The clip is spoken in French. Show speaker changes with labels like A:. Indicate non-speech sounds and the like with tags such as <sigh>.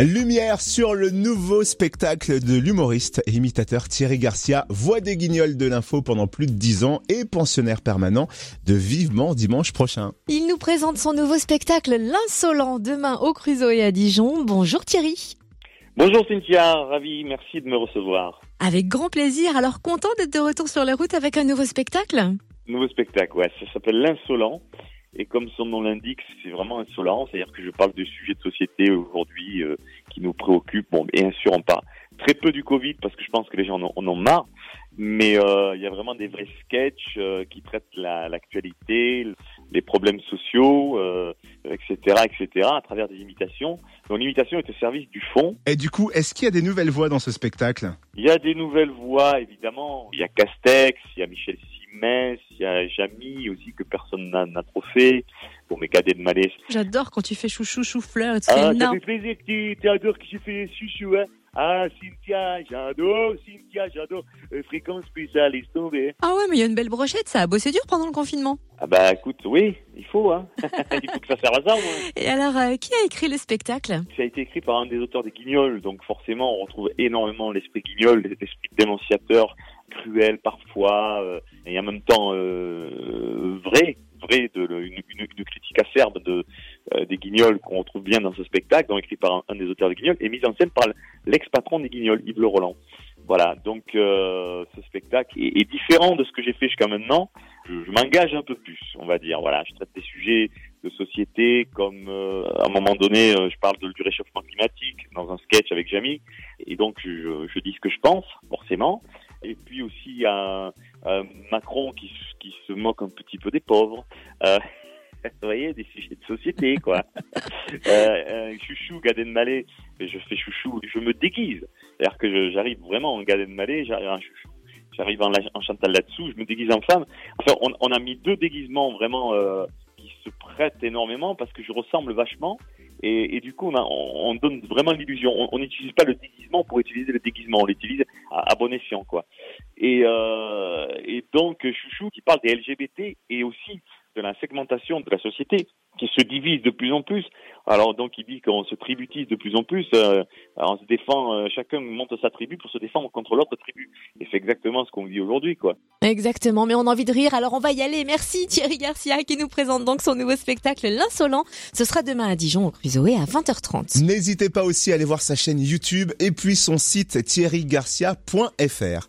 A: Lumière sur le nouveau spectacle de l'humoriste et imitateur Thierry Garcia, voix des guignols de l'info pendant plus de 10 ans et pensionnaire permanent de Vivement dimanche prochain.
B: Il nous présente son nouveau spectacle L'insolent demain au Crusoe et à Dijon. Bonjour Thierry.
C: Bonjour Cynthia, ravi, merci de me recevoir.
B: Avec grand plaisir. Alors content d'être de retour sur les routes avec un nouveau spectacle?
C: Nouveau spectacle, ouais, ça s'appelle L'insolent. Et comme son nom l'indique, c'est vraiment insolent, c'est-à-dire que je parle de sujets de société aujourd'hui euh, qui nous préoccupent. Bon, bien sûr, on parle très peu du Covid parce que je pense que les gens en ont, en ont marre, mais euh, il y a vraiment des vrais sketchs euh, qui traitent l'actualité, les problèmes sociaux, etc., etc., à travers des imitations. Donc l'imitation est au service du fond.
A: Et du coup, est-ce qu'il y a des nouvelles voix dans ce spectacle?
C: Il y a des nouvelles voix, évidemment. Il y a Castex, il y a Michel Simès, il y a Jamy aussi que personne n'a trop fait. Bon, mais Cadet de Malais.
B: J'adore quand tu fais chouchou, chou-fleur.
C: Ah, ça fait plaisir que tu, tu adores que j'ai fait chouchou, hein. Ah, Cynthia, j'adore, Cynthia, j'adore. Euh, fréquence spéciale, laisse tomber.
B: Ah ouais, mais il y a une belle brochette, ça a bossé dur pendant le confinement.
C: Ah bah écoute, oui, il faut, hein. <laughs> il faut que ça serve à ça, moi.
B: Et alors, euh, qui a écrit le spectacle?
C: Ça a été écrit par un des auteurs des Guignols, donc forcément, on retrouve énormément l'esprit Guignol, l'esprit dénonciateur, cruel parfois, même euh, vrai, vrai, de, une, une, une, critique acerbe de, euh, des Guignols qu'on retrouve bien dans ce spectacle, donc écrit par un, un des auteurs des Guignols, et mis en scène par l'ex-patron des Guignols, Yves Le Roland. Voilà, donc euh, ce spectacle est, est, différent de ce que j'ai fait jusqu'à maintenant. Je, je m'engage un peu plus, on va dire. Voilà, je traite des sujets de société comme euh, à un moment donné, euh, je parle de, du réchauffement climatique dans un sketch avec Jamie, et donc je, je dis ce que je pense, forcément. Et puis aussi il y Macron qui, qui se moque un petit peu des pauvres. Euh, <laughs> vous voyez, des sujets de société, quoi. <laughs> euh, chouchou, Gad Malais, je fais chouchou, je me déguise. C'est-à-dire que j'arrive vraiment en Gad Malais, j'arrive en chouchou. J'arrive en, en Chantal là-dessous, je me déguise en femme. Enfin, on, on a mis deux déguisements vraiment euh, qui se prêtent énormément parce que je ressemble vachement. Et, et du coup, on, a, on, donne vraiment l'illusion. On n'utilise pas le déguisement pour utiliser le déguisement, on l'utilise à, à, bon escient, quoi. Et, euh, et donc, Chouchou qui parle des LGBT et aussi de la segmentation de la société qui se divise de plus en plus. Alors donc il dit qu'on se tributise de plus en plus, euh, on se défend, euh, chacun monte sa tribu pour se défendre contre l'autre tribu. Et c'est exactement ce qu'on vit aujourd'hui, quoi.
B: Exactement, mais on a envie de rire, alors on va y aller. Merci Thierry Garcia qui nous présente donc son nouveau spectacle L'Insolent. Ce sera demain à Dijon au Crusoe à 20h30.
A: N'hésitez pas aussi à aller voir sa chaîne YouTube et puis son site thierrygarcia.fr.